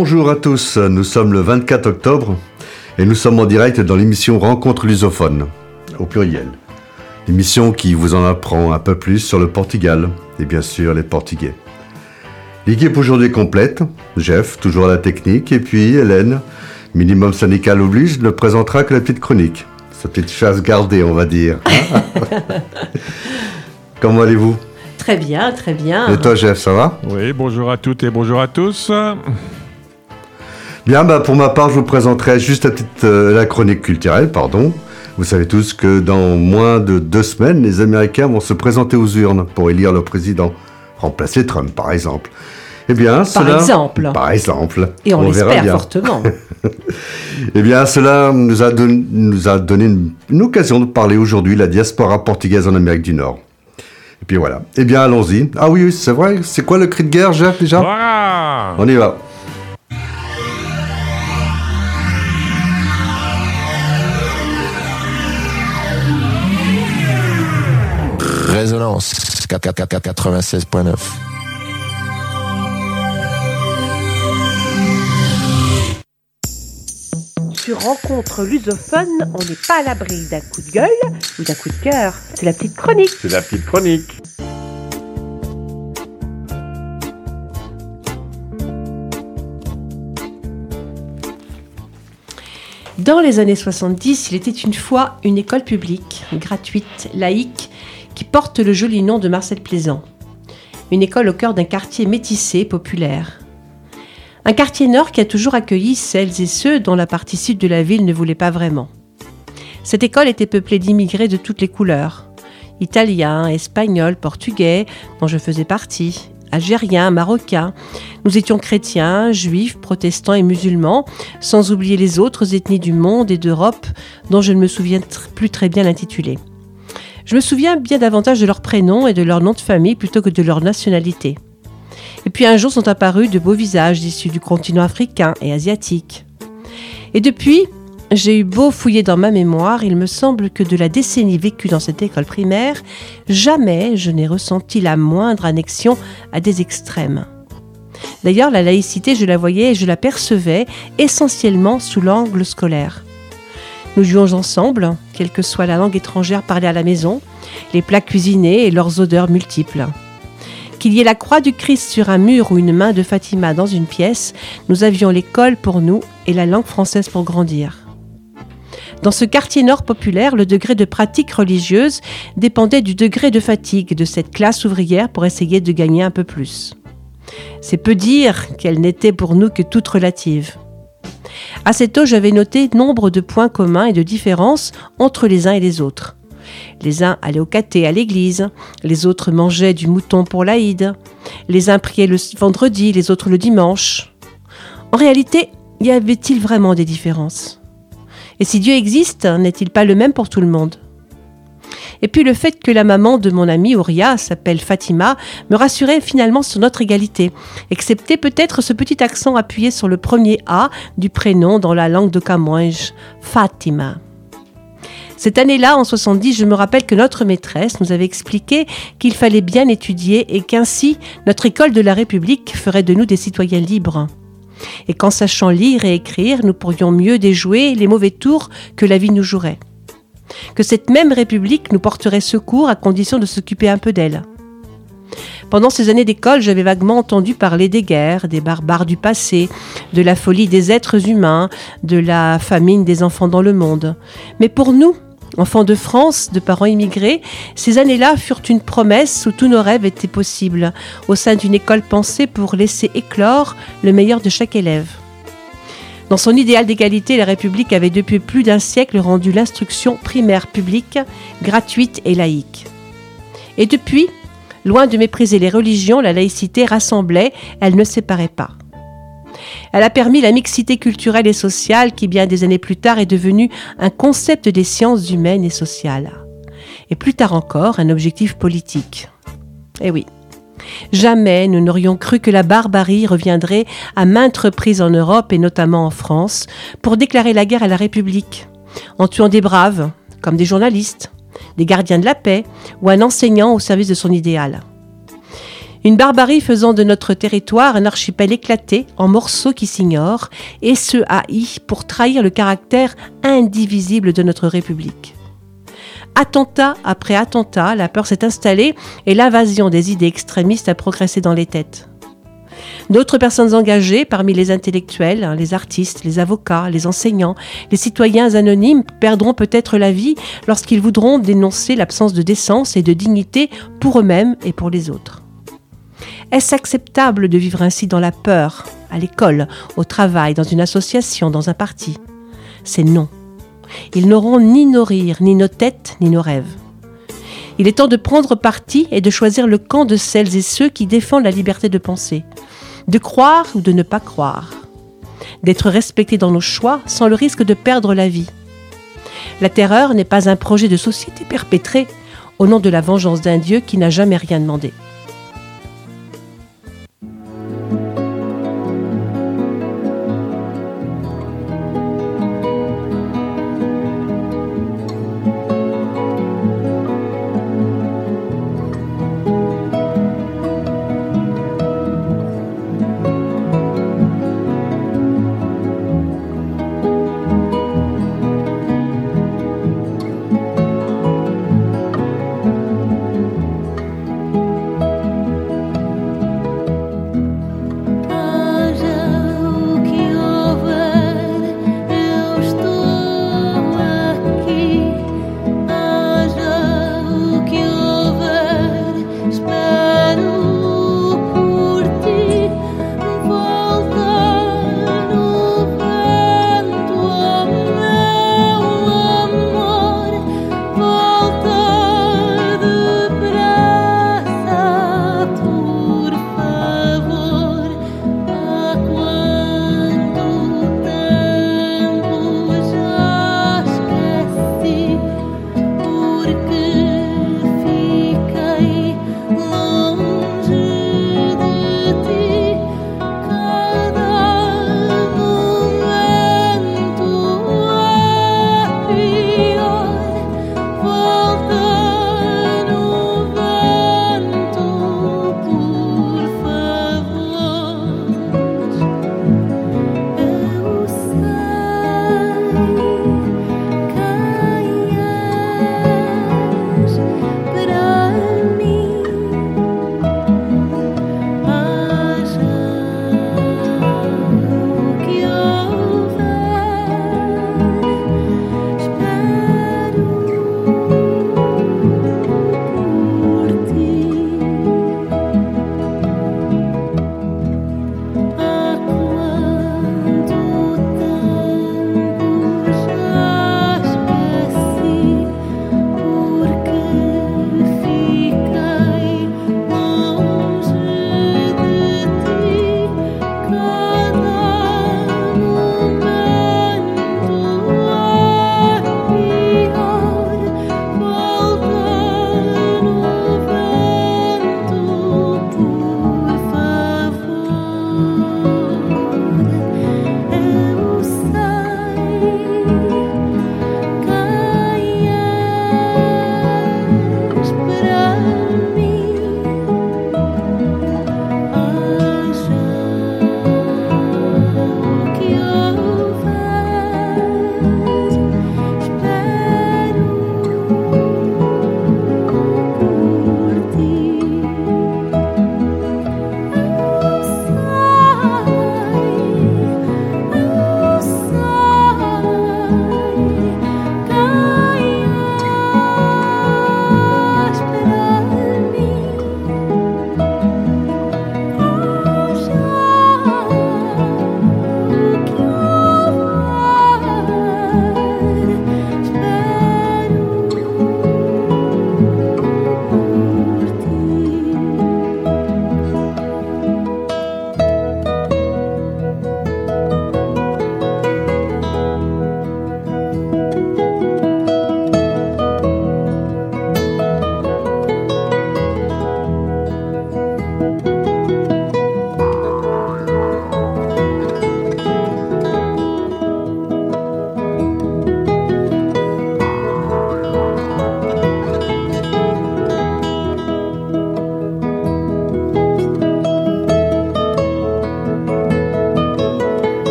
Bonjour à tous, nous sommes le 24 octobre et nous sommes en direct dans l'émission Rencontre lusophone, au pluriel. L'émission qui vous en apprend un peu plus sur le Portugal et bien sûr les Portugais. L'équipe aujourd'hui complète, Jeff, toujours à la technique, et puis Hélène, minimum syndical oblige, ne présentera que la petite chronique. Sa petite chasse gardée, on va dire. Comment allez-vous? Très bien, très bien. Et toi, Jeff, ça va? Oui, bonjour à toutes et bonjour à tous. Bien, bah, pour ma part, je vous présenterai juste la, petite, euh, la chronique culturelle, pardon. Vous savez tous que dans moins de deux semaines, les Américains vont se présenter aux urnes pour élire le président, remplacer Trump, par exemple. Eh bien, par exemple. Par exemple. Et on, l'espère fortement. eh bien, cela nous a, nous a donné une, une occasion de parler aujourd'hui de la diaspora portugaise en Amérique du Nord. Et puis voilà. Eh bien, allons-y. Ah oui, c'est vrai. C'est quoi le cri de guerre, Jeff, déjà? On y va. Résonance 96.9. Sur Rencontre lusophone, on n'est pas à l'abri d'un coup de gueule ou d'un coup de cœur. C'est la petite chronique. C'est la petite chronique. Dans les années 70, il était une fois une école publique, gratuite, laïque, qui porte le joli nom de Marcel Plaisant. Une école au cœur d'un quartier métissé, populaire. Un quartier nord qui a toujours accueilli celles et ceux dont la partie sud de la ville ne voulait pas vraiment. Cette école était peuplée d'immigrés de toutes les couleurs. Italiens, Espagnols, Portugais, dont je faisais partie, Algériens, Marocains. Nous étions chrétiens, juifs, protestants et musulmans, sans oublier les autres ethnies du monde et d'Europe, dont je ne me souviens plus très bien l'intitulé. Je me souviens bien davantage de leur prénom et de leur nom de famille plutôt que de leur nationalité. Et puis un jour sont apparus de beaux visages issus du continent africain et asiatique. Et depuis, j'ai eu beau fouiller dans ma mémoire, il me semble que de la décennie vécue dans cette école primaire, jamais je n'ai ressenti la moindre annexion à des extrêmes. D'ailleurs, la laïcité, je la voyais et je la percevais essentiellement sous l'angle scolaire. Nous jouons ensemble, quelle que soit la langue étrangère parlée à la maison, les plats cuisinés et leurs odeurs multiples. Qu'il y ait la croix du Christ sur un mur ou une main de Fatima dans une pièce, nous avions l'école pour nous et la langue française pour grandir. Dans ce quartier nord populaire, le degré de pratique religieuse dépendait du degré de fatigue de cette classe ouvrière pour essayer de gagner un peu plus. C'est peu dire qu'elle n'était pour nous que toute relative. Assez tôt, j'avais noté nombre de points communs et de différences entre les uns et les autres. Les uns allaient au caté à l'église, les autres mangeaient du mouton pour l'Aïd, les uns priaient le vendredi, les autres le dimanche. En réalité, y avait-il vraiment des différences? Et si Dieu existe, n'est-il pas le même pour tout le monde? Et puis le fait que la maman de mon amie Ouria s'appelle Fatima me rassurait finalement sur notre égalité, excepté peut-être ce petit accent appuyé sur le premier A du prénom dans la langue de Camouinge, Fatima. Cette année-là, en 70, je me rappelle que notre maîtresse nous avait expliqué qu'il fallait bien étudier et qu'ainsi notre école de la République ferait de nous des citoyens libres. Et qu'en sachant lire et écrire, nous pourrions mieux déjouer les mauvais tours que la vie nous jouerait que cette même République nous porterait secours à condition de s'occuper un peu d'elle. Pendant ces années d'école, j'avais vaguement entendu parler des guerres, des barbares du passé, de la folie des êtres humains, de la famine des enfants dans le monde. Mais pour nous, enfants de France, de parents immigrés, ces années-là furent une promesse où tous nos rêves étaient possibles, au sein d'une école pensée pour laisser éclore le meilleur de chaque élève. Dans son idéal d'égalité, la République avait depuis plus d'un siècle rendu l'instruction primaire publique, gratuite et laïque. Et depuis, loin de mépriser les religions, la laïcité rassemblait, elle ne séparait pas. Elle a permis la mixité culturelle et sociale qui, bien des années plus tard, est devenue un concept des sciences humaines et sociales. Et plus tard encore, un objectif politique. Eh oui, Jamais nous n'aurions cru que la barbarie reviendrait à maintes reprises en Europe et notamment en France pour déclarer la guerre à la République, en tuant des braves, comme des journalistes, des gardiens de la paix ou un enseignant au service de son idéal. Une barbarie faisant de notre territoire un archipel éclaté en morceaux qui s'ignorent, et ce haï pour trahir le caractère indivisible de notre République. Attentat après attentat, la peur s'est installée et l'invasion des idées extrémistes a progressé dans les têtes. D'autres personnes engagées, parmi les intellectuels, hein, les artistes, les avocats, les enseignants, les citoyens anonymes, perdront peut-être la vie lorsqu'ils voudront dénoncer l'absence de décence et de dignité pour eux-mêmes et pour les autres. Est-ce acceptable de vivre ainsi dans la peur, à l'école, au travail, dans une association, dans un parti? C'est non. Ils n'auront ni nos rires, ni nos têtes, ni nos rêves. Il est temps de prendre parti et de choisir le camp de celles et ceux qui défendent la liberté de penser, de croire ou de ne pas croire, d'être respectés dans nos choix sans le risque de perdre la vie. La terreur n'est pas un projet de société perpétré au nom de la vengeance d'un Dieu qui n'a jamais rien demandé.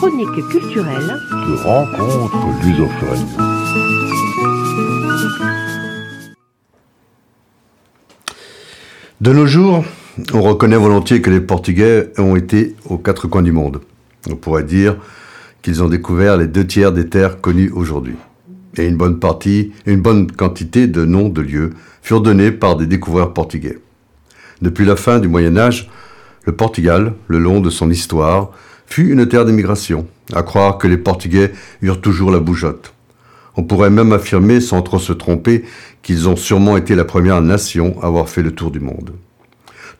Chronique culturelle de rencontre lusophone. De nos jours, on reconnaît volontiers que les Portugais ont été aux quatre coins du monde. On pourrait dire qu'ils ont découvert les deux tiers des terres connues aujourd'hui. Et une bonne partie, une bonne quantité de noms de lieux furent donnés par des découvreurs portugais. Depuis la fin du Moyen Âge, le Portugal, le long de son histoire, fut une terre d'émigration, à croire que les Portugais eurent toujours la bougeotte. On pourrait même affirmer, sans trop se tromper, qu'ils ont sûrement été la première nation à avoir fait le tour du monde.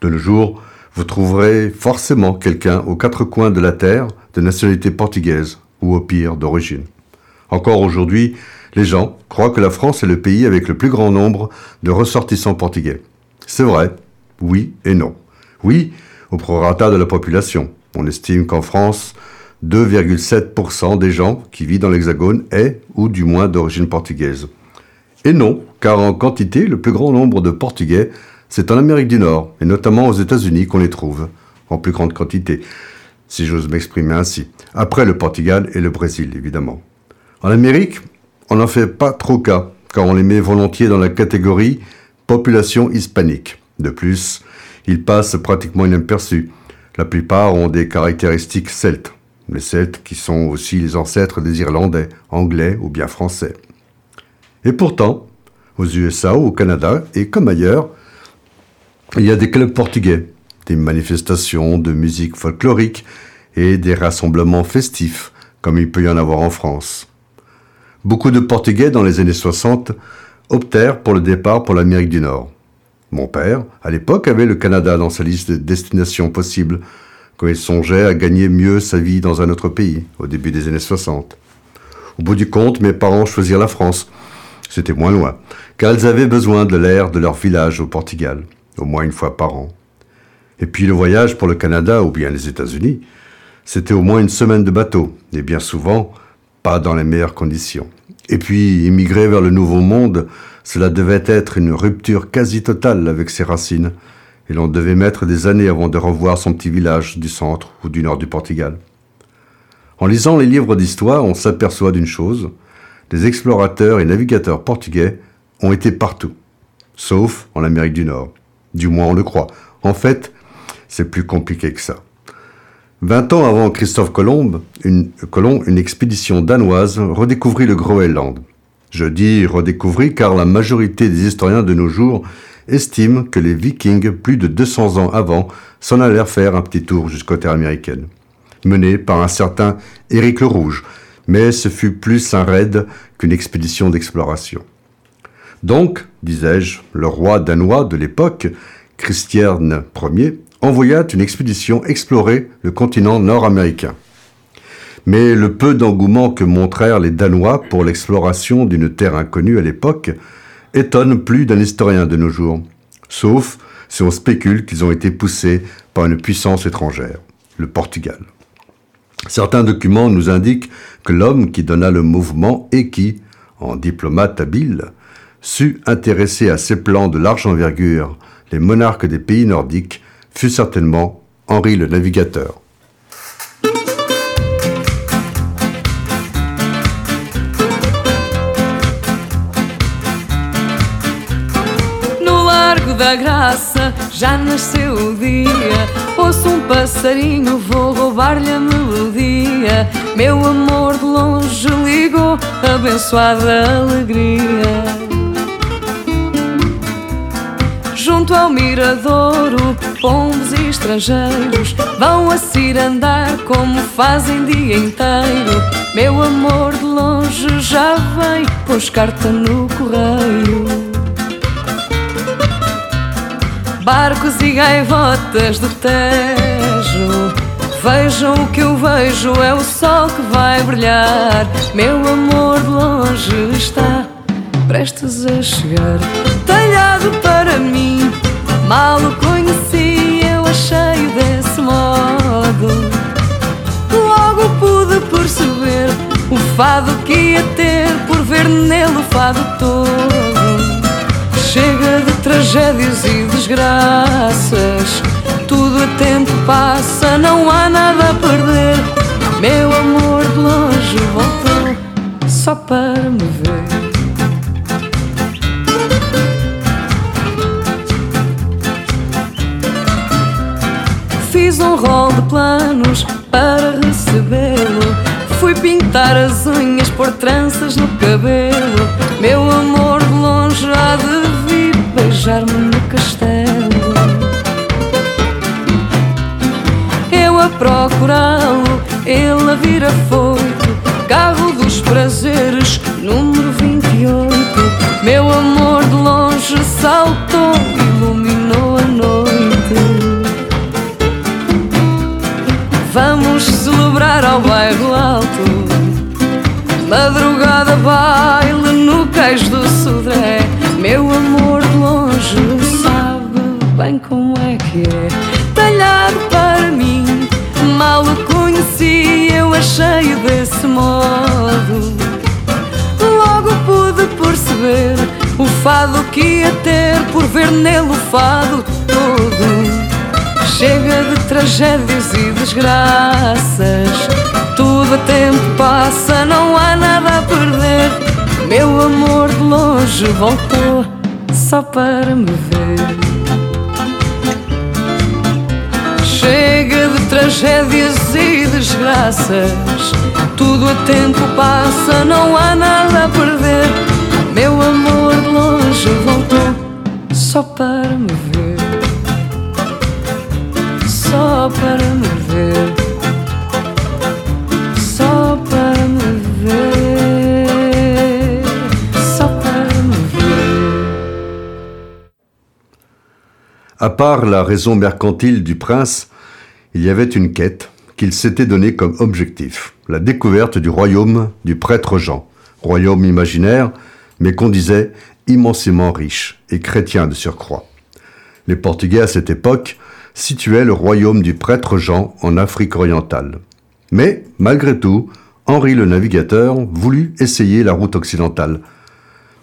De nos jours, vous trouverez forcément quelqu'un aux quatre coins de la terre de nationalité portugaise ou au pire d'origine. Encore aujourd'hui, les gens croient que la France est le pays avec le plus grand nombre de ressortissants portugais. C'est vrai, oui et non. Oui, au prorata de la population. On estime qu'en France, 2,7% des gens qui vivent dans l'Hexagone est, ou du moins d'origine portugaise. Et non, car en quantité, le plus grand nombre de Portugais, c'est en Amérique du Nord, et notamment aux États-Unis qu'on les trouve, en plus grande quantité, si j'ose m'exprimer ainsi, après le Portugal et le Brésil, évidemment. En Amérique, on n'en fait pas trop cas, car on les met volontiers dans la catégorie population hispanique. De plus, ils passent pratiquement inaperçus. La plupart ont des caractéristiques celtes, les Celtes qui sont aussi les ancêtres des Irlandais, Anglais ou bien Français. Et pourtant, aux USA ou au Canada, et comme ailleurs, il y a des clubs portugais, des manifestations de musique folklorique et des rassemblements festifs, comme il peut y en avoir en France. Beaucoup de Portugais dans les années 60 optèrent pour le départ pour l'Amérique du Nord. Mon père, à l'époque, avait le Canada dans sa liste de destinations possibles, quand il songeait à gagner mieux sa vie dans un autre pays, au début des années 60. Au bout du compte, mes parents choisirent la France. C'était moins loin, car ils avaient besoin de l'air de leur village au Portugal, au moins une fois par an. Et puis le voyage pour le Canada ou bien les États-Unis, c'était au moins une semaine de bateau, et bien souvent, pas dans les meilleures conditions. Et puis, immigrer vers le Nouveau Monde, cela devait être une rupture quasi totale avec ses racines, et l'on devait mettre des années avant de revoir son petit village du centre ou du nord du Portugal. En lisant les livres d'histoire, on s'aperçoit d'une chose, les explorateurs et navigateurs portugais ont été partout, sauf en Amérique du Nord. Du moins on le croit. En fait, c'est plus compliqué que ça. Vingt ans avant Christophe Colomb, une, expédition danoise redécouvrit le Groenland. Je dis redécouvrit car la majorité des historiens de nos jours estiment que les Vikings, plus de 200 ans avant, s'en allèrent faire un petit tour jusqu'aux terres américaines, mené par un certain Éric le Rouge, mais ce fut plus un raid qu'une expédition d'exploration. Donc, disais-je, le roi danois de l'époque, Christian Ier, envoya une expédition explorer le continent nord-américain. Mais le peu d'engouement que montrèrent les Danois pour l'exploration d'une terre inconnue à l'époque étonne plus d'un historien de nos jours, sauf si on spécule qu'ils ont été poussés par une puissance étrangère, le Portugal. Certains documents nous indiquent que l'homme qui donna le mouvement et qui, en diplomate habile, sut intéresser à ces plans de large envergure les monarques des pays nordiques fut certainement Henri le Navigateur. Da Graça já nasceu o dia. Ouço um passarinho, vou roubar-lhe a melodia. Meu amor de longe ligou, abençoada alegria. Junto ao miradouro, pombos e estrangeiros vão a cirandar como fazem dia inteiro. Meu amor de longe já vem, pôs carta no correio. Barcos e gaivotas do Tejo. Vejam o que eu vejo, é o sol que vai brilhar. Meu amor de longe está prestes a chegar. Para mim, mal o conheci, eu achei desse modo. Logo pude perceber o fado que ia ter por ver nele o fado todo. Chega de tragédias e desgraças, tudo a tempo passa, não há nada a perder. Meu amor de longe voltou só para me ver. Fiz um rol de planos para recebê-lo. Fui pintar as unhas, pôr tranças no cabelo. Meu amor de longe há de vir beijar-me no castelo. Eu a procurá-lo, ele a vir afoito. Carro dos prazeres, número 28. Meu amor de longe saltou, ao bairro alto. Madrugada baile no cais do Sodré. Meu amor de longe sabe bem como é que é. Talhado para mim, mal o conheci Eu achei desse modo. Logo pude perceber o fado que ia ter Por ver nele o fado todo Chega de tragédias e desgraças. Tudo a tempo passa, não há nada a perder. Meu amor de longe voltou só para me ver. Chega de tragédias e desgraças. Tudo a tempo passa, não há nada a perder. Meu amor de longe voltou só para me ver só para me ver. À part la raison mercantile du prince, il y avait une quête qu'il s'était donnée comme objectif, la découverte du royaume du prêtre Jean, royaume imaginaire, mais qu'on disait immensément riche et chrétien de surcroît. Les Portugais à cette époque situait le royaume du prêtre Jean en Afrique orientale. Mais, malgré tout, Henri le navigateur voulut essayer la route occidentale.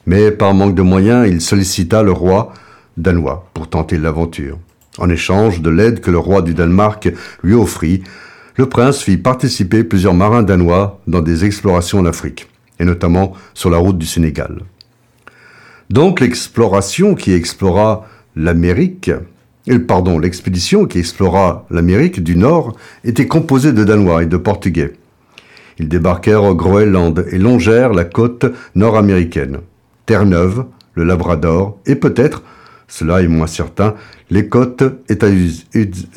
Mais par manque de moyens, il sollicita le roi danois pour tenter l'aventure. En échange de l'aide que le roi du Danemark lui offrit, le prince fit participer plusieurs marins danois dans des explorations en Afrique, et notamment sur la route du Sénégal. Donc l'exploration qui explora l'Amérique pardon, l'expédition qui explora l'Amérique du Nord était composée de Danois et de Portugais. Ils débarquèrent au Groenland et longèrent la côte nord-américaine, Terre-Neuve, le Labrador et peut-être, cela est moins certain, les côtes,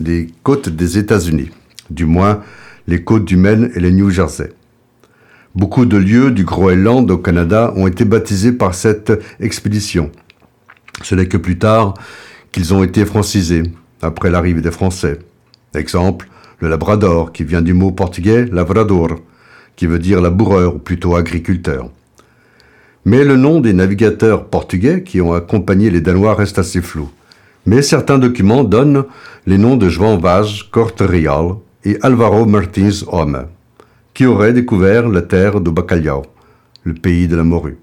les côtes des États-Unis, du moins les côtes du Maine et les New Jersey. Beaucoup de lieux du Groenland au Canada ont été baptisés par cette expédition. Ce n'est que plus tard qu'ils ont été francisés après l'arrivée des Français. Exemple, le Labrador, qui vient du mot portugais lavrador, qui veut dire laboureur ou plutôt agriculteur. Mais le nom des navigateurs portugais qui ont accompagné les Danois reste assez flou. Mais certains documents donnent les noms de João Vaz Corte-Real et Alvaro Martins Homme, qui auraient découvert la terre do Bacalhau, le pays de la morue.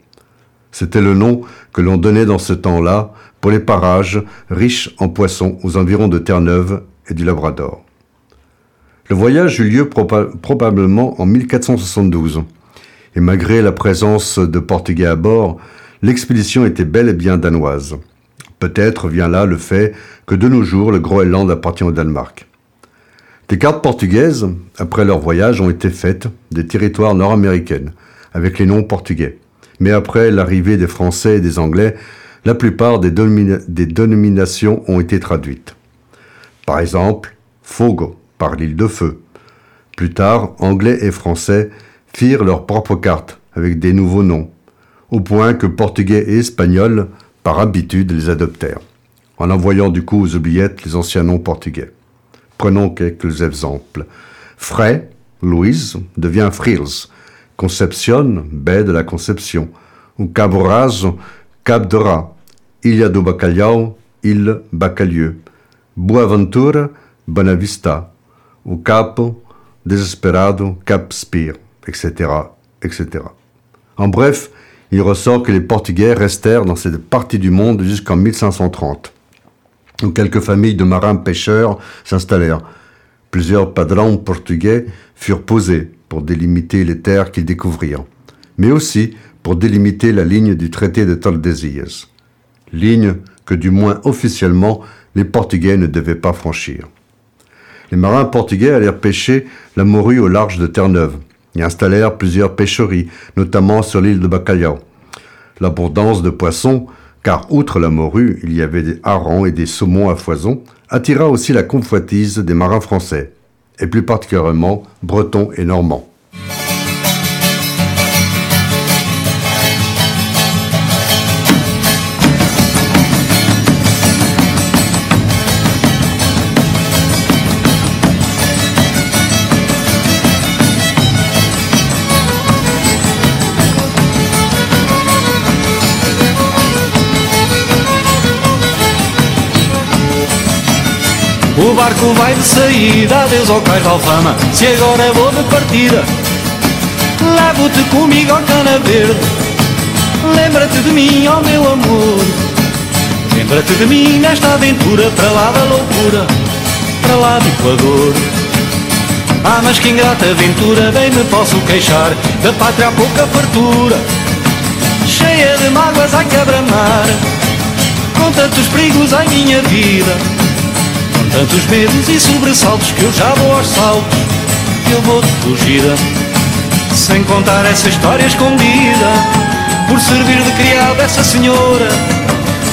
C'était le nom que l'on donnait dans ce temps-là pour les parages riches en poissons aux environs de Terre-Neuve et du Labrador. Le voyage eut lieu probablement en 1472, et malgré la présence de Portugais à bord, l'expédition était bel et bien danoise. Peut-être vient là le fait que de nos jours le Groenland appartient au Danemark. Des cartes portugaises, après leur voyage, ont été faites des territoires nord-américains, avec les noms portugais. Mais après l'arrivée des Français et des Anglais, la plupart des, dénominations ont été traduites. Par exemple, Fogo, par l'île de Feu. Plus tard, Anglais et Français firent leurs propres cartes avec des nouveaux noms, au point que Portugais et Espagnols, par habitude, les adoptèrent, en envoyant du coup aux oubliettes les anciens noms portugais. Prenons quelques exemples. Fray, Louise, devient Frills. Concepcion, baie de la Conception. Ou Caboraz, Cap de Rat. Ilha do Bacalhau, Île Bacalhau, Boaventura, Bonavista, o Capo, Desesperado, Cap Spear, etc., etc. En bref, il ressort que les Portugais restèrent dans cette partie du monde jusqu'en 1530, où quelques familles de marins pêcheurs s'installèrent. Plusieurs padrons portugais furent posés pour délimiter les terres qu'ils découvrirent, mais aussi pour délimiter la ligne du traité de Tordesillas, ligne que du moins officiellement les Portugais ne devaient pas franchir. Les marins portugais allèrent pêcher la morue au large de Terre-Neuve et installèrent plusieurs pêcheries, notamment sur l'île de Bacalhau. L'abondance de poissons, car outre la morue, il y avait des harengs et des saumons à foison, attira aussi la convoitise des marins français, et plus particulièrement bretons et normands. Barco vai de saída, adeus ao cais de alfama. Se agora vou de partida Levo-te comigo ao cana verde. Lembra-te de mim, ó meu amor. Lembra-te de mim nesta aventura Para lá da loucura, para lá do Equador. Ah, mas que ingrata aventura Bem me posso queixar Da pátria há pouca fartura Cheia de mágoas a quebra-mar Com tantos perigos em minha vida Tantos medos e sobressaltos que eu já vou aos saltos. Que eu vou de fugida Sem contar essa história escondida Por servir de criada essa senhora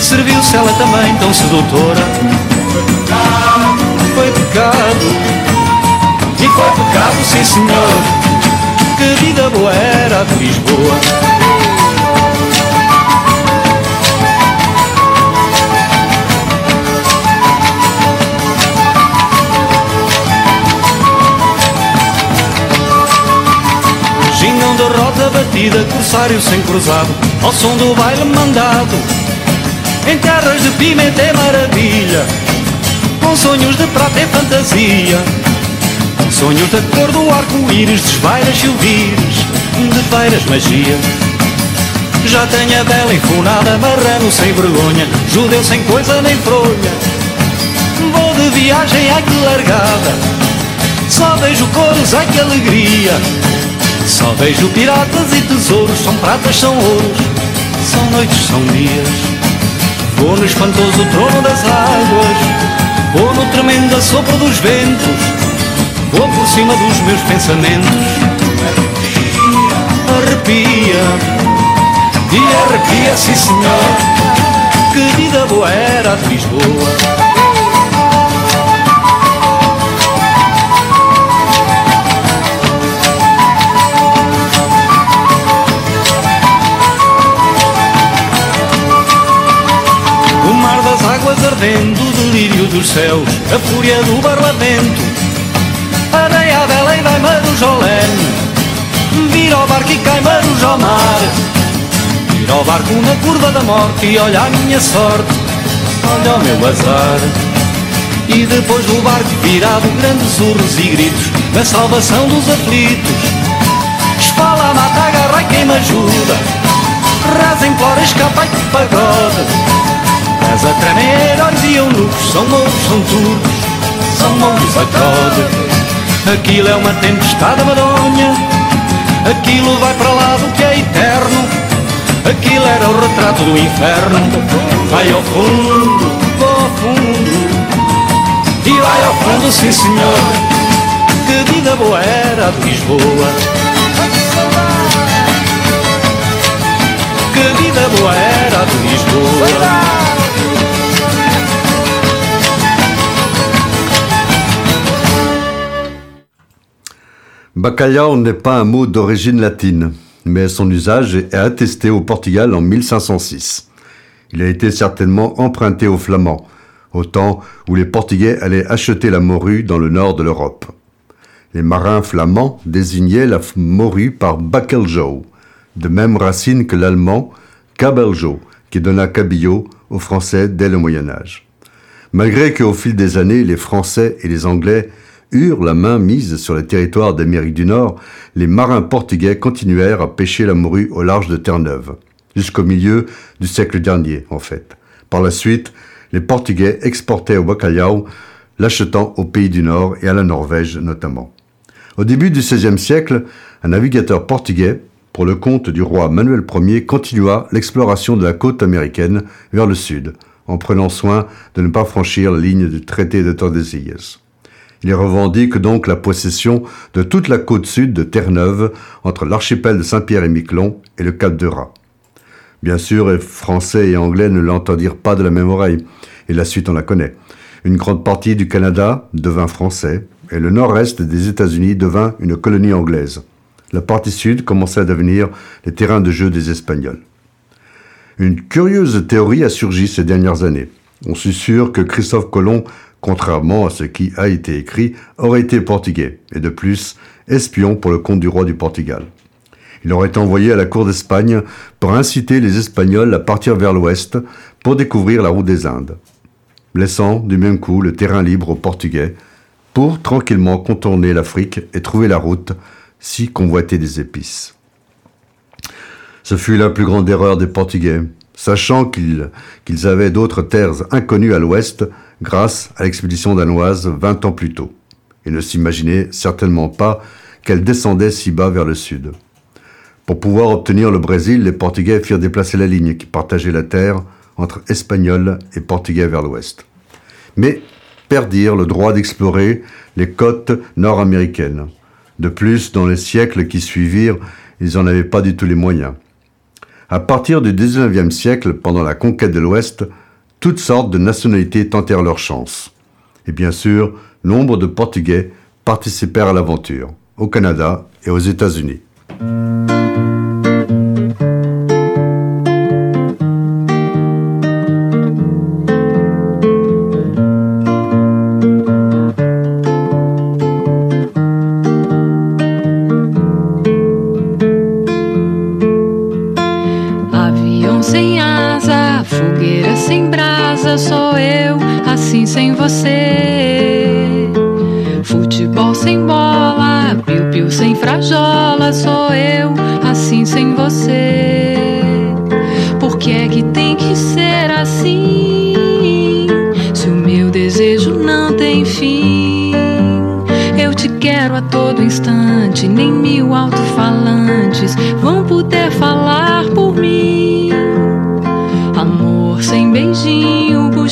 Serviu-se ela também tão sedutora. Foi pecado E foi pecado, sim senhor. Que vida boa era de Lisboa batida, corsário sem cruzado Ao som do baile mandado Em terras de pimenta é maravilha Com sonhos de prata e fantasia Com sonhos da cor do arco-íris Desvairas silvires, de feiras magia. Já tenho a bela enfunada Marrano sem vergonha Judeu sem coisa nem fronha. Vou de viagem, ai que largada Só vejo cores, ai que alegria só vejo piratas e tesouros, são pratas, são ouros, são noites, são dias. Vou no espantoso trono das águas, vou no tremendo sopro dos ventos, vou por cima dos meus pensamentos. Arrepia, e arrepia, sim senhor, que vida boa era de Lisboa. Águas ardendo, o delírio dos céus, a fúria do barlamento. Areia a bela e vai marujolene, vira ao barco e cai marujo ao mar. Vira ao barco na curva da morte e olha a minha sorte, olha o meu azar. E depois do barco virado, grandes urros e gritos, na salvação dos aflitos. Espala, mata, agarra e quem me ajuda, reza, implora, escapa e que pagode. Mas a tremer, olhos e eunucos São mouros, são turcos, são mouros a code. Aquilo é uma tempestade madonha. Aquilo vai para lá do que é eterno. Aquilo era o retrato do inferno. Vai ao fundo, vou ao fundo. E vai ao fundo, sim senhor. Que vida boa era de Lisboa. Que vida boa era de Lisboa Bacalhau n'est pas un mot d'origine latine, mais son usage est attesté au Portugal en 1506. Il a été certainement emprunté aux Flamands, au temps où les Portugais allaient acheter la morue dans le nord de l'Europe. Les marins flamands désignaient la morue par Bacalhau, de même racine que l'allemand Cabeljo, qui donna cabillaud aux Français dès le Moyen Âge. Malgré qu'au fil des années, les Français et les Anglais la main mise sur les territoires d'Amérique du Nord, les marins portugais continuèrent à pêcher la morue au large de Terre-Neuve, jusqu'au milieu du siècle dernier en fait. Par la suite, les Portugais exportaient au Bacalhau l'achetant aux pays du Nord et à la Norvège notamment. Au début du XVIe siècle, un navigateur portugais, pour le compte du roi Manuel Ier, continua l'exploration de la côte américaine vers le sud, en prenant soin de ne pas franchir la ligne du traité de Tordesillas. Il revendique donc la possession de toute la côte sud de Terre-Neuve, entre l'archipel de Saint-Pierre et Miquelon et le cap de Rat. Bien sûr, les Français et Anglais ne l'entendirent pas de la même oreille, et la suite on la connaît. Une grande partie du Canada devint français, et le nord-est des États-Unis devint une colonie anglaise. La partie sud commençait à devenir les terrains de jeu des Espagnols. Une curieuse théorie a surgi ces dernières années. On sûr que Christophe Colomb, contrairement à ce qui a été écrit, aurait été portugais, et de plus, espion pour le compte du roi du Portugal. Il aurait été envoyé à la cour d'Espagne pour inciter les Espagnols à partir vers l'ouest pour découvrir la route des Indes, laissant du même coup le terrain libre aux Portugais pour tranquillement contourner l'Afrique et trouver la route si convoiter des épices. Ce fut la plus grande erreur des Portugais, sachant qu'ils avaient d'autres terres inconnues à l'ouest grâce à l'expédition danoise vingt ans plus tôt, et ne s'imaginaient certainement pas qu'elle descendait si bas vers le sud. Pour pouvoir obtenir le Brésil, les Portugais firent déplacer la ligne qui partageait la terre entre Espagnols et Portugais vers l'ouest. Mais perdirent le droit d'explorer les côtes nord-américaines. De plus, dans les siècles qui suivirent, ils n'en avaient pas du tout les moyens. À partir du XIXe siècle, pendant la conquête de l'Ouest, toutes sortes de nationalités tentèrent leur chance. Et bien sûr, nombre de Portugais participèrent à l'aventure, au Canada et aux États-Unis. sou eu, assim sem você. Futebol sem bola, piu-piu sem frajola, sou eu, assim sem você. Por que é que tem que ser assim? Se o meu desejo não tem fim. Eu te quero a todo instante, nem mil alto-falantes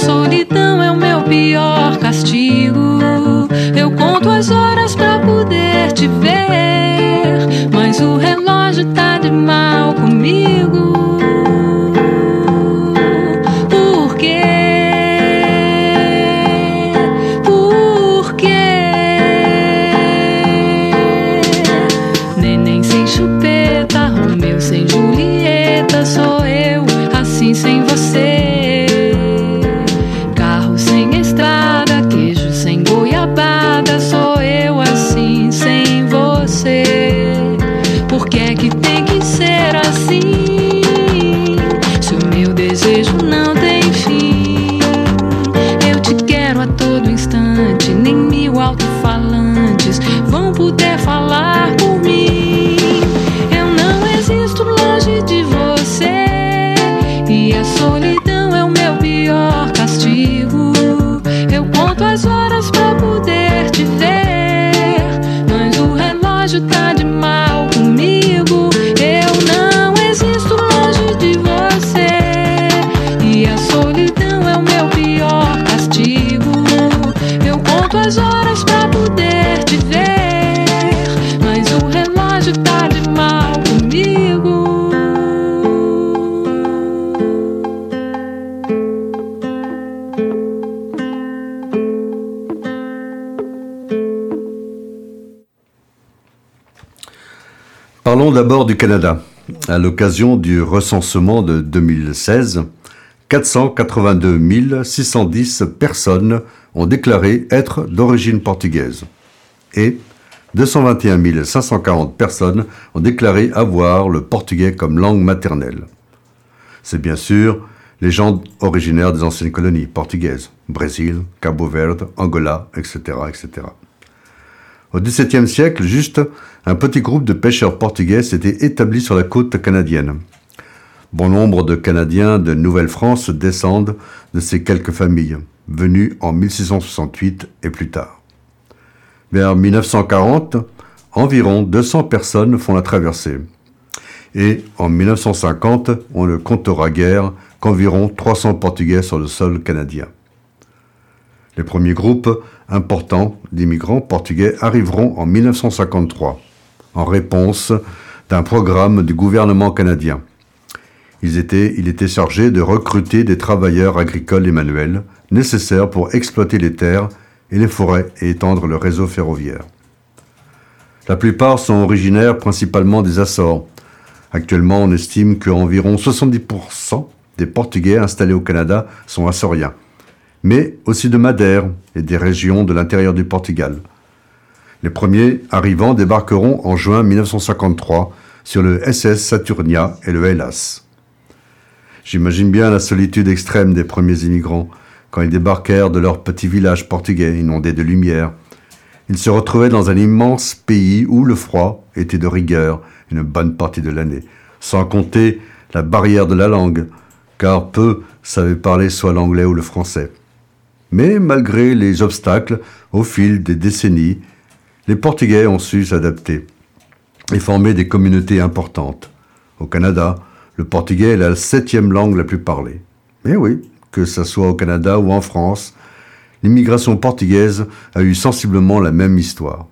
Solidão é o meu pior castigo. Eu conto as horas pra poder te ver. Mas o relógio tá de mal comigo. Du Canada. À l'occasion du recensement de 2016, 482 610 personnes ont déclaré être d'origine portugaise et 221 540 personnes ont déclaré avoir le portugais comme langue maternelle. C'est bien sûr les gens originaires des anciennes colonies portugaises, Brésil, Cabo Verde, Angola, etc. etc. Au XVIIe siècle, juste, un petit groupe de pêcheurs portugais s'était établi sur la côte canadienne. Bon nombre de Canadiens de Nouvelle-France descendent de ces quelques familles, venues en 1668 et plus tard. Vers 1940, environ 200 personnes font la traversée. Et en 1950, on ne comptera guère qu'environ 300 Portugais sur le sol canadien. Les premiers groupes importants d'immigrants portugais arriveront en 1953, en réponse d'un programme du gouvernement canadien. Ils étaient, il était chargé de recruter des travailleurs agricoles et manuels nécessaires pour exploiter les terres et les forêts et étendre le réseau ferroviaire. La plupart sont originaires principalement des Açores. Actuellement, on estime qu'environ 70% des Portugais installés au Canada sont açoriens, mais aussi de Madère et des régions de l'intérieur du Portugal. Les premiers arrivants débarqueront en juin 1953 sur le SS Saturnia et le Hellas. J'imagine bien la solitude extrême des premiers immigrants quand ils débarquèrent de leur petit village portugais inondé de lumière. Ils se retrouvaient dans un immense pays où le froid était de rigueur une bonne partie de l'année, sans compter la barrière de la langue, car peu savaient parler soit l'anglais ou le français. Mais malgré les obstacles, au fil des décennies, les Portugais ont su s'adapter et former des communautés importantes. Au Canada, le portugais est la septième langue la plus parlée. Mais oui, que ce soit au Canada ou en France, l'immigration portugaise a eu sensiblement la même histoire.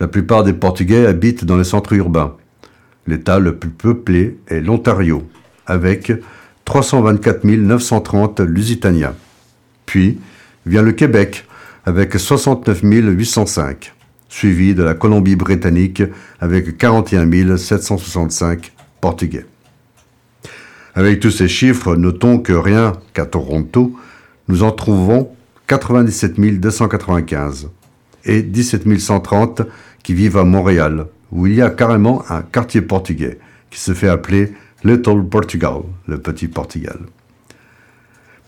La plupart des Portugais habitent dans les centres urbains. L'État le plus peuplé est l'Ontario, avec 324 930 Lusitaniens. Puis vient le Québec, avec 69 805, suivi de la Colombie-Britannique, avec 41 765 Portugais. Avec tous ces chiffres, notons que rien qu'à Toronto, nous en trouvons 97 295 et 17 130 qui vivent à Montréal, où il y a carrément un quartier portugais qui se fait appeler Little Portugal, le petit Portugal.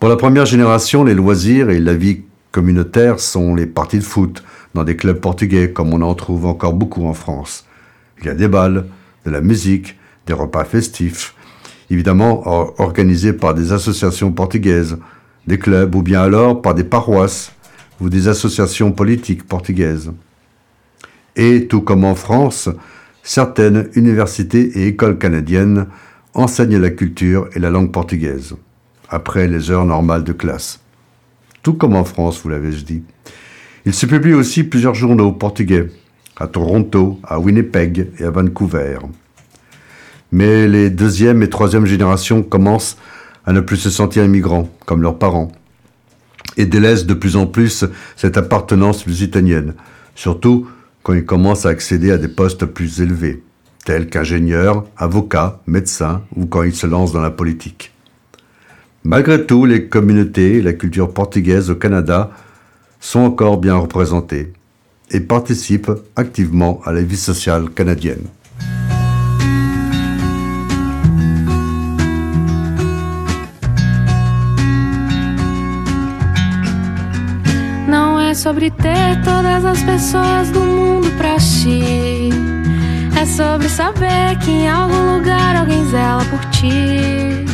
Pour la première génération, les loisirs et la vie communautaire sont les parties de foot dans des clubs portugais comme on en trouve encore beaucoup en France. Il y a des balles, de la musique, des repas festifs, évidemment organisés par des associations portugaises, des clubs ou bien alors par des paroisses ou des associations politiques portugaises. Et tout comme en France, certaines universités et écoles canadiennes enseignent la culture et la langue portugaise, après les heures normales de classe. Tout comme en France, vous l'avez dit. Il se publie aussi plusieurs journaux portugais, à Toronto, à Winnipeg et à Vancouver mais les deuxième et troisième générations commencent à ne plus se sentir immigrants, comme leurs parents, et délaissent de plus en plus cette appartenance lusitanienne, surtout quand ils commencent à accéder à des postes plus élevés, tels qu'ingénieurs, avocats, médecins, ou quand ils se lancent dans la politique. Malgré tout, les communautés et la culture portugaise au Canada sont encore bien représentées et participent activement à la vie sociale canadienne. sobre saber que em algum lugar alguém zela por ti.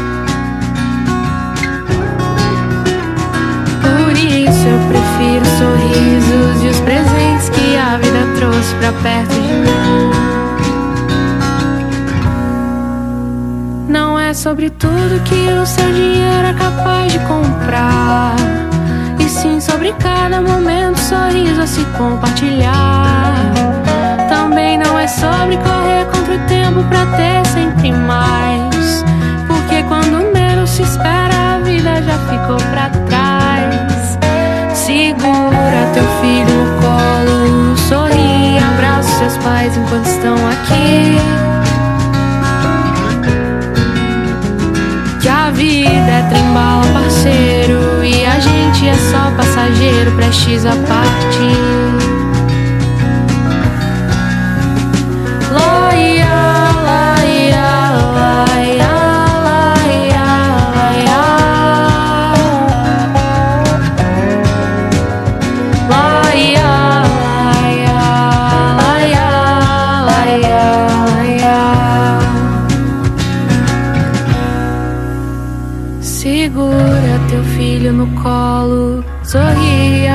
Prefiro os sorrisos e os presentes que a vida trouxe pra perto de mim. Não é sobre tudo que o seu dinheiro é capaz de comprar. E sim sobre cada momento, sorriso a se compartilhar. Também não é sobre correr contra o tempo pra ter sempre mais. Porque quando menos se espera, a vida já ficou pra trás. Segura teu filho no colo, sorri, abraça seus pais enquanto estão aqui. Que a vida é trembala, parceiro, e a gente é só passageiro, prestes a partir.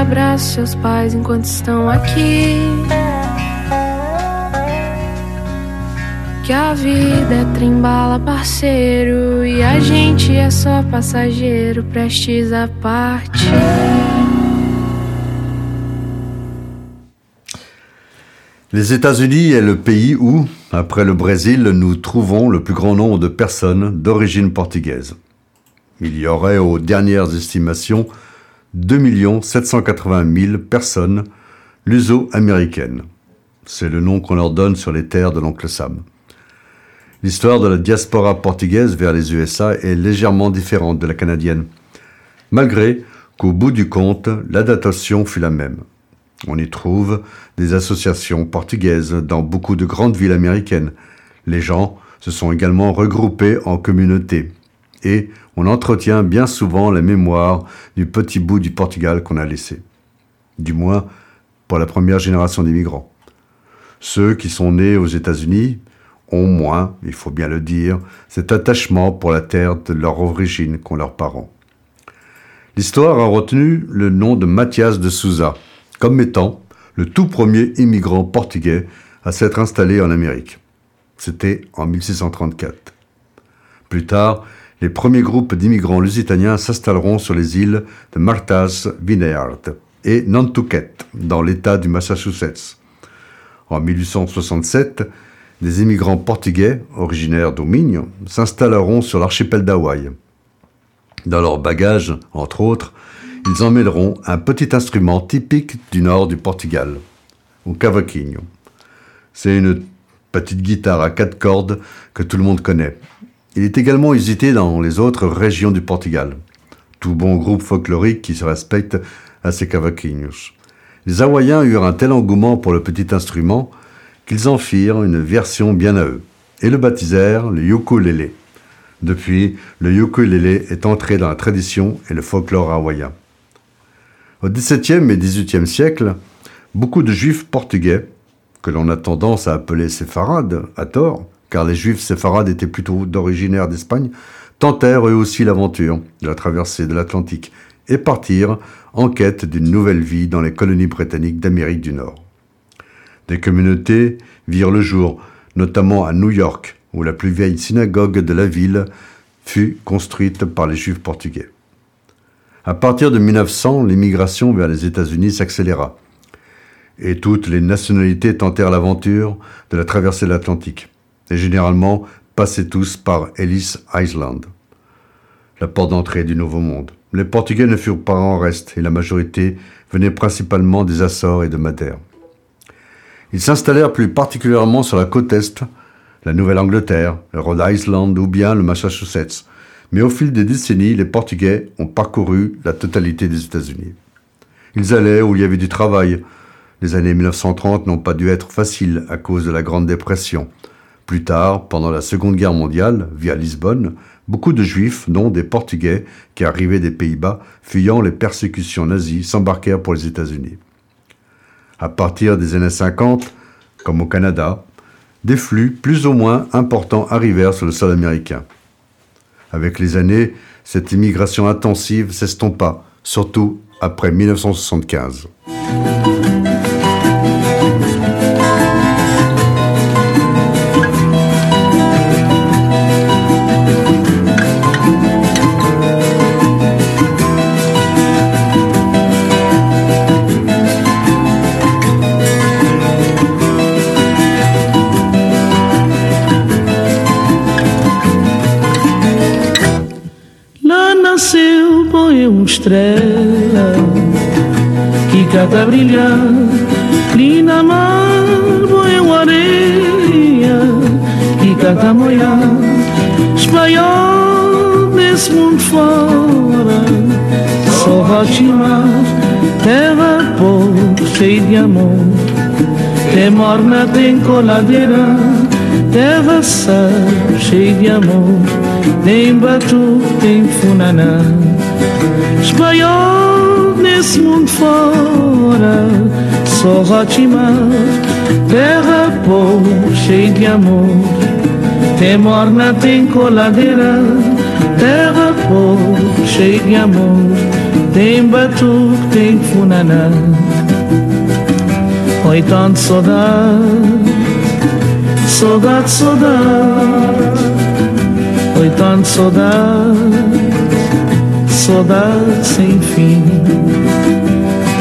Abraça seus pais enquanto estão aqui. Que a vida é trembala, parceiro, e a gente é só passageiro, prestes a partir. Les États-Unis est le pays où, après le Brésil, nous trouvons le plus grand nombre de personnes d'origine portugaise. Il y aurait, aux dernières estimations, 2 780 000 personnes luso-américaines. C'est le nom qu'on leur donne sur les terres de l'oncle Sam. L'histoire de la diaspora portugaise vers les USA est légèrement différente de la canadienne, malgré qu'au bout du compte, la datation fut la même. On y trouve des associations portugaises dans beaucoup de grandes villes américaines. Les gens se sont également regroupés en communautés et on entretient bien souvent la mémoire du petit bout du Portugal qu'on a laissé. Du moins pour la première génération d'immigrants. Ceux qui sont nés aux États-Unis ont moins, il faut bien le dire, cet attachement pour la terre de leur origine qu'ont leurs parents. L'histoire a retenu le nom de Mathias de Souza comme étant le tout premier immigrant portugais à s'être installé en Amérique. C'était en 1634. Plus tard, les premiers groupes d'immigrants lusitaniens s'installeront sur les îles de Martha's Vineyard et Nantucket, dans l'État du Massachusetts. En 1867, des immigrants portugais, originaires d'Aumigne, s'installeront sur l'archipel d'Hawaï. Dans leur bagage, entre autres, ils emmèneront un petit instrument typique du nord du Portugal, au cavaquinho. C'est une petite guitare à quatre cordes que tout le monde connaît. Il est également usité dans les autres régions du Portugal. Tout bon groupe folklorique qui se respecte à ses cavaquinhos. Les Hawaïens eurent un tel engouement pour le petit instrument qu'ils en firent une version bien à eux et le baptisèrent le ukulélé. Depuis, le ukulélé est entré dans la tradition et le folklore hawaïen. Au XVIIe et XVIIIe siècle, beaucoup de juifs portugais, que l'on a tendance à appeler séfarades, à tort, car les juifs séfarades étaient plutôt d'originaire d'Espagne, tentèrent eux aussi l'aventure de la traversée de l'Atlantique et partirent en quête d'une nouvelle vie dans les colonies britanniques d'Amérique du Nord. Des communautés virent le jour, notamment à New York, où la plus vieille synagogue de la ville fut construite par les juifs portugais. À partir de 1900, l'immigration vers les États-Unis s'accéléra, et toutes les nationalités tentèrent l'aventure de la traversée de l'Atlantique, et généralement passaient tous par Ellis Island, la porte d'entrée du Nouveau Monde. Les Portugais ne furent pas en reste, et la majorité venait principalement des Açores et de Madère. Ils s'installèrent plus particulièrement sur la côte Est, la Nouvelle-Angleterre, le Rhode Island ou bien le Massachusetts. Mais au fil des décennies, les Portugais ont parcouru la totalité des États-Unis. Ils allaient où il y avait du travail. Les années 1930 n'ont pas dû être faciles à cause de la Grande Dépression. Plus tard, pendant la Seconde Guerre mondiale, via Lisbonne, Beaucoup de juifs, dont des Portugais qui arrivaient des Pays-Bas, fuyant les persécutions nazies, s'embarquèrent pour les États-Unis. À partir des années 50, comme au Canada, des flux plus ou moins importants arrivèrent sur le sol américain. Avec les années, cette immigration intensive s'estompa, surtout après 1975. Estrela que cata a brilhar. Linda mar, uma areia que cata a molhar. Espanhol nesse mundo fora, só Rotimar, terra pobre, cheia de amor. Tem morna, tem coladeira, terra sal, cheia de amor. Tem batu, tem funaná. Mundo fora, só Rotimar, terra pobre, cheia de amor. Tem morna, tem coladeira, terra pobre, cheia de amor. Tem batu, tem funaná. Oi, tanto saudade, saudade, saudade. Oi, tanto saudade, saudade sem fim.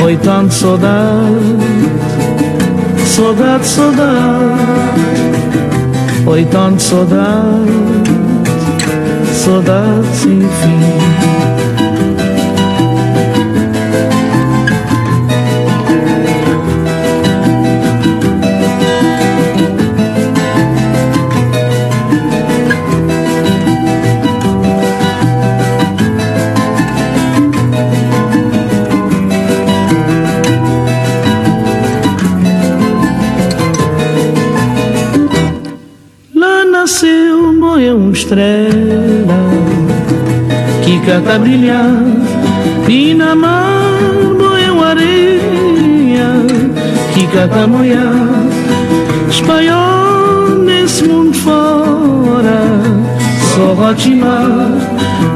Oi, tanto saudade, saudade, saudade. Oi, tanto saudade, saudade sem fim. Estrela que canta brilhar e na mar uma areia que canta molhar espanhol nesse mundo fora só Rotimar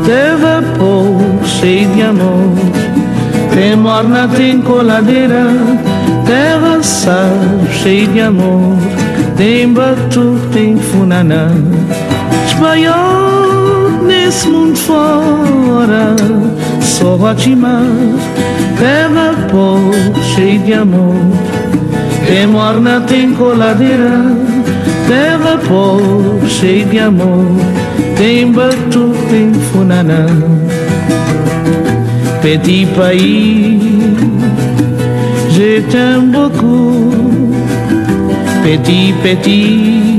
terra pobre cheia de amor. Tem morna, tem coladeira terra sal cheia de amor. Tem batu, tem funaná Espanhol nesse mundo fora. Só Rotimar Terra pobre, cheia de amor. Tem morna, tem coladeira Terra pobre, cheia de amor. Tem batu, tem funaná. Petit pays Je t'aime beaucoup. Petit, petit,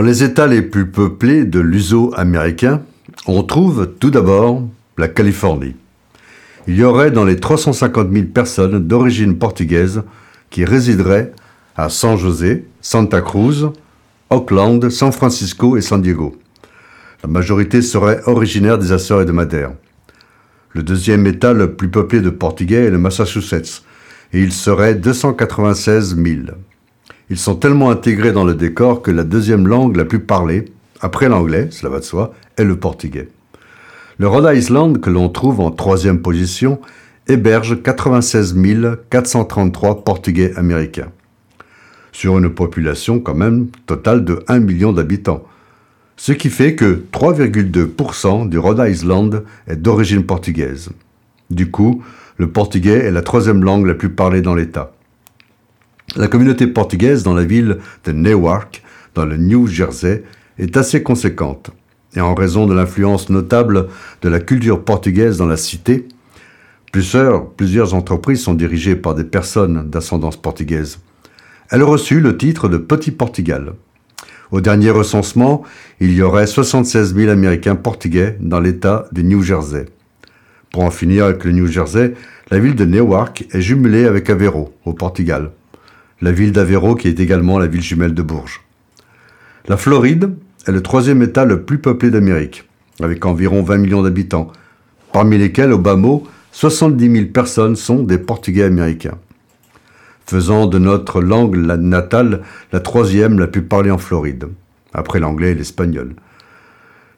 Dans les États les plus peuplés de l'uso américain, on trouve tout d'abord la Californie. Il y aurait dans les 350 000 personnes d'origine portugaise qui résideraient à San José, Santa Cruz, Auckland, San Francisco et San Diego. La majorité serait originaire des Açores et de Madère. Le deuxième État le plus peuplé de Portugais est le Massachusetts, et il serait 296 000. Ils sont tellement intégrés dans le décor que la deuxième langue la plus parlée, après l'anglais, cela va de soi, est le portugais. Le Rhode Island, que l'on trouve en troisième position, héberge 96 433 Portugais américains, sur une population quand même totale de 1 million d'habitants, ce qui fait que 3,2% du Rhode Island est d'origine portugaise. Du coup, le portugais est la troisième langue la plus parlée dans l'État. La communauté portugaise dans la ville de Newark, dans le New Jersey, est assez conséquente. Et en raison de l'influence notable de la culture portugaise dans la cité, plusieurs, entreprises sont dirigées par des personnes d'ascendance portugaise. Elle a reçu le titre de Petit Portugal. Au dernier recensement, il y aurait 76 000 Américains portugais dans l'État du New Jersey. Pour en finir avec le New Jersey, la ville de Newark est jumelée avec Aveiro, au Portugal. La ville d'Aveiro qui est également la ville jumelle de Bourges. La Floride est le troisième État le plus peuplé d'Amérique, avec environ 20 millions d'habitants, parmi lesquels, au bas mot, 70 000 personnes sont des Portugais américains, faisant de notre langue natale la troisième la plus parlée en Floride, après l'anglais et l'espagnol.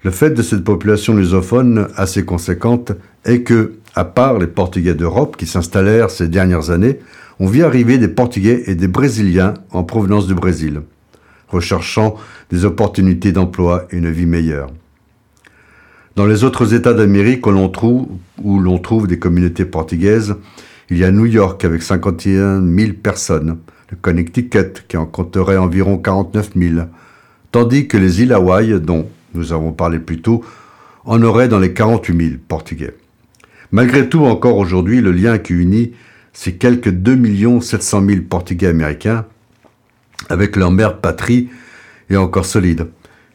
Le fait de cette population lusophone assez conséquente est que, à part les Portugais d'Europe qui s'installèrent ces dernières années, on vit arriver des Portugais et des Brésiliens en provenance du Brésil, recherchant des opportunités d'emploi et une vie meilleure. Dans les autres États d'Amérique où l'on trouve, trouve des communautés portugaises, il y a New York avec 51 000 personnes, le Connecticut qui en compterait environ 49 000, tandis que les îles Hawaï, dont nous avons parlé plus tôt, en auraient dans les 48 000 portugais. Malgré tout, encore aujourd'hui, le lien qui unit ces quelques 2 700 000 portugais américains avec leur mère patrie est encore solide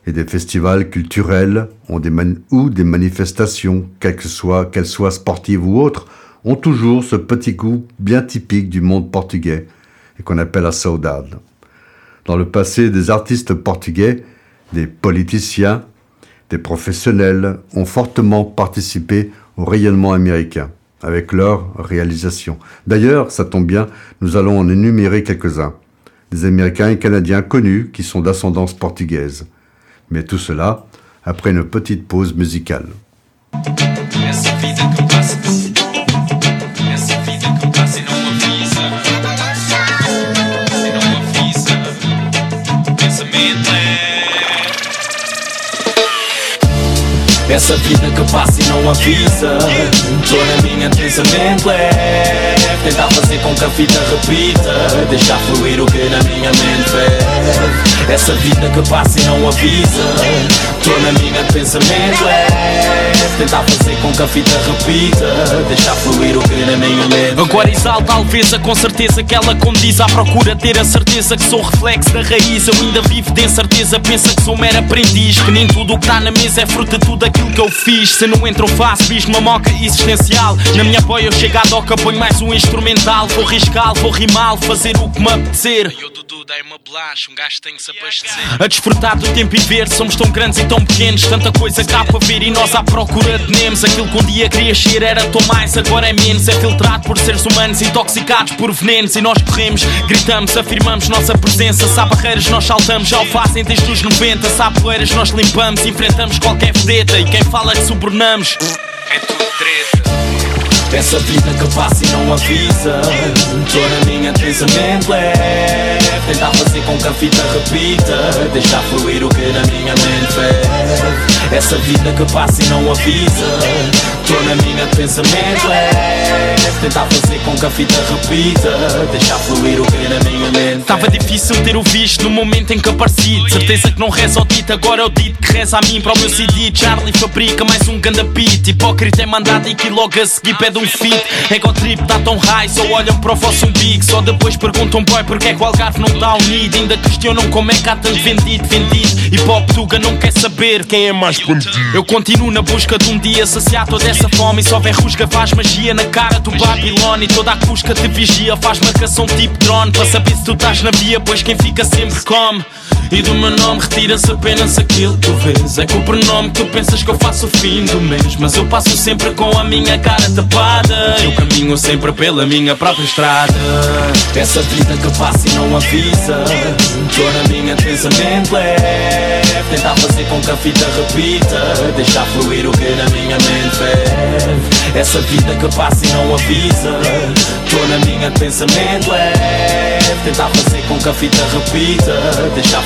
et des festivals culturels ou des manifestations, quelles que soient, qu'elles soient sportives ou autres, ont toujours ce petit goût bien typique du monde portugais et qu'on appelle la saudade. Dans le passé, des artistes portugais, des politiciens, des professionnels ont fortement participé au rayonnement américain avec leurs réalisations. D'ailleurs, ça tombe bien, nous allons en énumérer quelques-uns. Des Américains et Canadiens connus qui sont d'ascendance portugaise. Mais tout cela après une petite pause musicale. Essa vida que passa e não avisa Tô na minha pensamento leve Tentar fazer com que a fita repita. Deixar fluir o que na minha mente ferve Essa vida que passa e não avisa Tô na minha pensamento leve Tentar fazer com que a fita repita. Deixar fluir o que na minha mente Agora exalta a com certeza que ela condiz À procura ter a certeza que sou reflexo da raiz. Eu ainda vivo de incerteza, pensa que sou mero aprendiz Que nem tudo que tá na mesa é fruto de tudo aquilo aquilo que eu fiz. Se não entro, faço uma moca existencial. Na minha boia eu chego à doca, ponho mais um instrumental. Vou riscar, vou rimar, fazer o que me apetecer. Eu, Dudu, dei uma blanche, um gajo tem que se abastecer. A desfrutar do tempo e ver, somos tão grandes e tão pequenos. Tanta coisa cá para ver e nós à procura de. Aquilo que um dia queria ser era tão mais, agora é menos. É filtrado por seres humanos, intoxicados por venenos. E nós corremos, gritamos, afirmamos nossa presença. Se há barreiras, nós saltamos, já o fazem desde os 90. Se há poeiras, nós limpamos, enfrentamos qualquer vedeta. Quem fala que subornamos é tudo treta. Essa vida que passa e não avisa. Tô na minha pensamento leve Tentar fazer com que a fita repita. Deixar fluir o que na minha mente ferve Essa vida que passa e não avisa. Tô na minha pensamento leve Tentar fazer com que a fita repita. Deixar fluir o que na minha mente Tava difícil ter o visto no momento em que apareci. De certeza que não reza ao dito, agora é o dito que reza a mim. Para o meu CD, Charlie fabrica mais um ganda beat. Hipócrita é mandado e que logo a seguir pede um feat Ego trip tá tão high, só olham para o vosso umbigo. Só depois perguntam boy porque é que o Algarve não dá um need Ainda questionam como é que há tanto vendido, vendido. E pop Tuga não quer saber quem é mais bandido Eu continuo na busca de um dia saciar toda essa fome. E se houver rusga faz magia na cara do Babilônia. E toda a cusca te vigia faz marcação tipo drone. Para saber se tu estás na via, pois quem fica sempre come e do meu nome retira-se apenas aquilo que tu vês. É com o pronome que tu pensas que eu faço o fim do mês. Mas eu passo sempre com a minha cara tapada. Eu caminho sempre pela minha própria estrada. Essa vida que passa e não avisa. Tô na minha pensamento leve. Tentar fazer com que a fita repita. Deixar fluir o que na minha mente ferve Essa vida que passa e não avisa. Tô na minha pensamento leve. Tentar fazer com que a fita repita. Deixar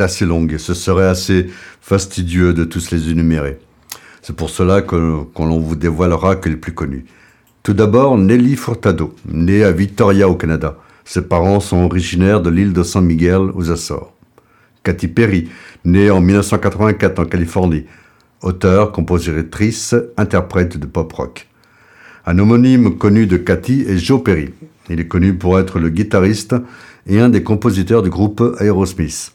assez longue et ce serait assez fastidieux de tous les énumérer. C'est pour cela que- qu'on vous dévoilera que les plus connus. Tout d'abord, Nelly Furtado, née à Victoria au Canada. Ses parents sont originaires de l'île de San Miguel aux Açores. Katy Perry, née en 1984 en Californie. Auteure, compositrice, interprète de pop rock. Un homonyme connu de Cathy est Joe Perry. Il est connu pour être le guitariste et un des compositeurs du groupe Aerosmith.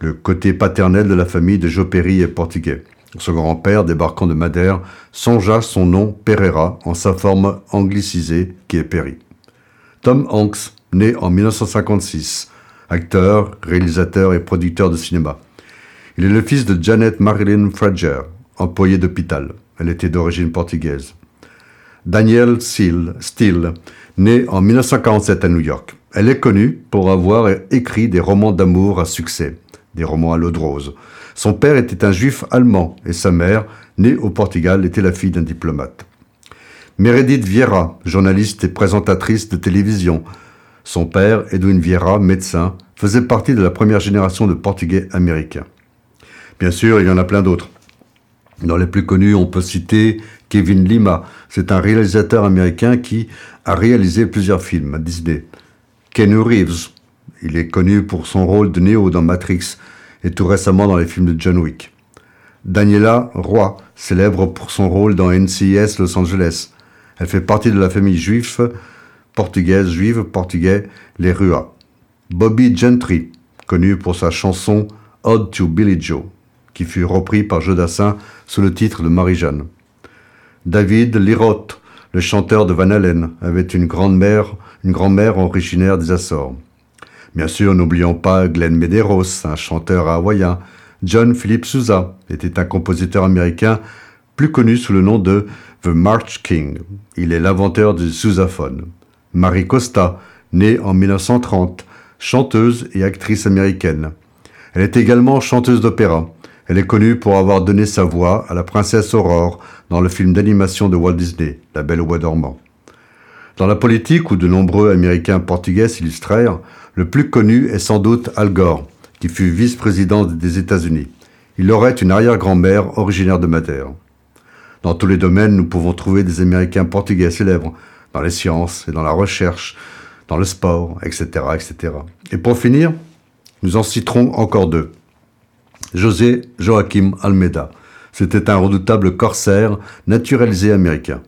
Le côté paternel de la famille de Joe Perry est portugais. Son grand-père, débarquant de Madère, songea son nom Pereira en sa forme anglicisée qui est Perry. Tom Hanks, né en 1956, acteur, réalisateur et producteur de cinéma. Il est le fils de Janet Marilyn Frager, employée d'hôpital. Elle était d'origine portugaise. Danielle Steele, Steele, née en 1947 à New York. Elle est connue pour avoir écrit des romans d'amour à succès, des romans à l'eau de rose. Son père était un juif allemand et sa mère, née au Portugal, était la fille d'un diplomate. Meredith Vieira, journaliste et présentatrice de télévision. Son père, Edwin Vieira, médecin, faisait partie de la première génération de Portugais américains. Bien sûr, il y en a plein d'autres. Dans les plus connus, on peut citer Kevin Lima. C'est un réalisateur américain qui a réalisé plusieurs films à Disney. Ken Reeves. Il est connu pour son rôle de Neo dans Matrix et tout récemment dans les films de John Wick. Daniela Roy, célèbre pour son rôle dans NCIS Los Angeles. Elle fait partie de la famille juive portugaise juive portugais les Rua. Bobby Gentry, connu pour sa chanson Ode to Billy Joe, qui fut repris par Jodassin sous le titre de Marie-Jeanne. David Liroth, le chanteur de Van Halen, avait une grand-mère, une grand-mère originaire des Açores. Bien sûr, n'oublions pas Glenn Medeiros, un chanteur hawaïen. John Philip Sousa était un compositeur américain plus connu sous le nom de The March King. Il est l'inventeur du sousaphone. Marie Costa, née en 1930, chanteuse et actrice américaine. Elle est également chanteuse d'opéra. Elle est connue pour avoir donné sa voix à la princesse Aurore dans le film d'animation de Walt Disney, La Belle au bois dormant. Dans la politique, où de nombreux Américains portugais s'illustrèrent, le plus connu est sans doute Al Gore, qui fut vice-président des États-Unis. Il aurait une arrière-grand-mère originaire de Madère. Dans tous les domaines, nous pouvons trouver des Américains portugais célèbres, dans les sciences et dans la recherche, dans le sport, etc., etc. Et pour finir, nous en citerons encore deux. José Joaquim Almeida. C'était un redoutable corsaire naturalisé américain.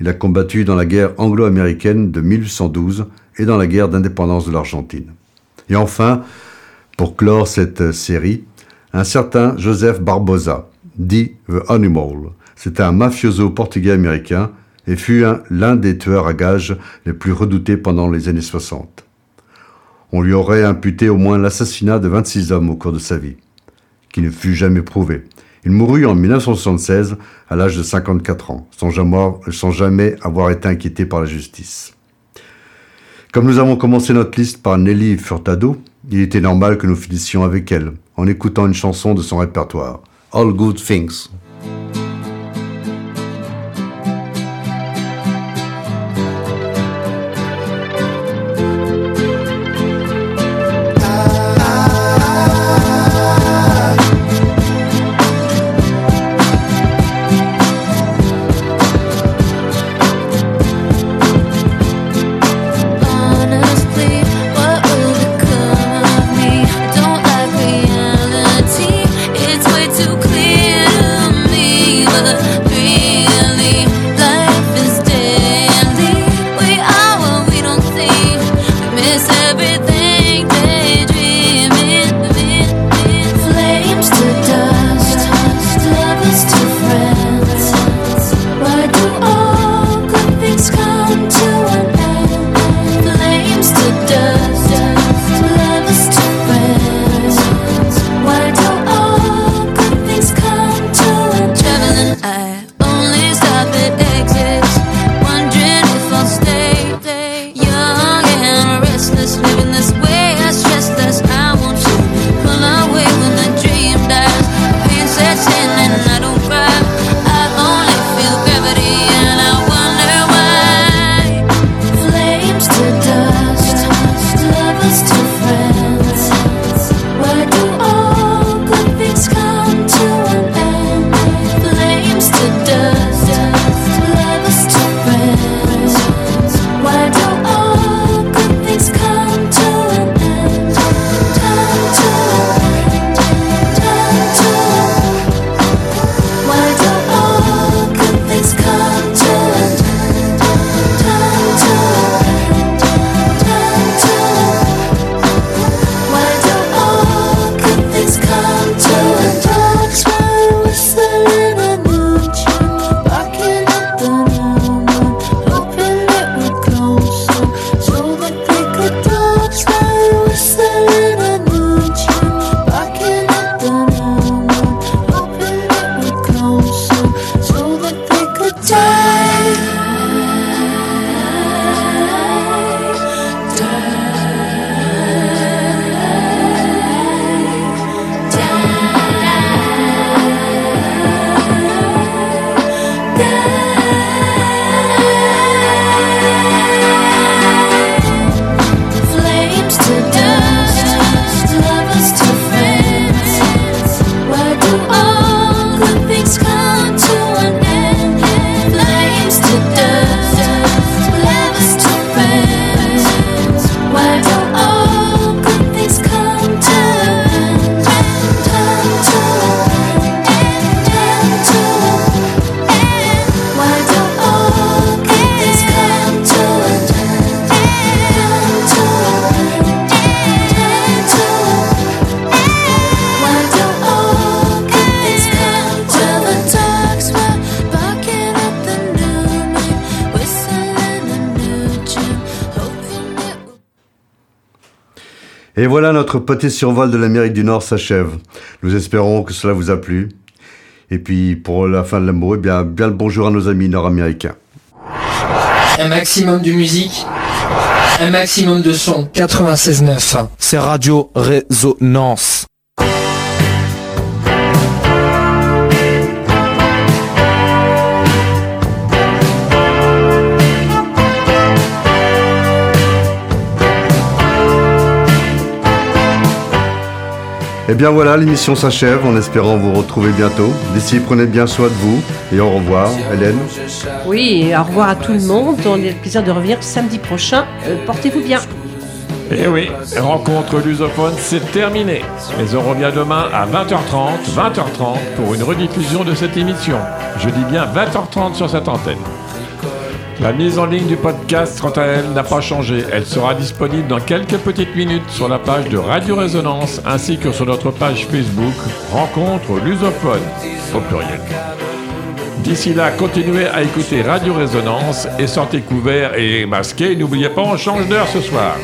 Il a combattu dans la guerre anglo-américaine de 1812 et dans la guerre d'indépendance de l'Argentine. Et enfin, pour clore cette série, un certain Joseph Barbosa, dit The Animal. C'était un mafioso portugais américain et fut un- l'un des tueurs à gages les plus redoutés pendant les années 60. On lui aurait imputé au moins l'assassinat de 26 hommes au cours de sa vie, qui ne fut jamais prouvé. Il mourut en 1976 à l'âge de 54 ans, sans jamais avoir été inquiété par la justice. Comme nous avons commencé notre liste par Nelly Furtado, il était normal que nous finissions avec elle, en écoutant une chanson de son répertoire, All Good Things. Notre petit survol de l'Amérique du Nord s'achève. Nous espérons que cela vous a plu. Et puis, pour la fin de l'amour, eh bien, bien le bonjour à nos amis nord-américains. Un maximum de musique, un maximum de son. 96.9. C'est Radio Résonance. Et Eh bien voilà, l'émission s'achève en espérant vous retrouver bientôt. D'ici, prenez bien soin de vous et au revoir, Hélène. Oui, et au revoir à tout le monde. On a le plaisir de revenir samedi prochain. Euh, Portez-vous bien. Eh oui, rencontre lusophone, c'est terminé. Mais on revient demain à 20h30, 20h30 pour une rediffusion de cette émission. Je dis bien 20h30 sur cette antenne. La mise en ligne du podcast, quant à elle, n'a pas changé. Elle sera disponible dans quelques petites minutes sur la page de Radio Résonance ainsi que sur notre page Facebook Rencontre lusophone au pluriel. D'ici là, continuez à écouter Radio Résonance et sortez couverts et masqués. N'oubliez pas, on change d'heure ce soir.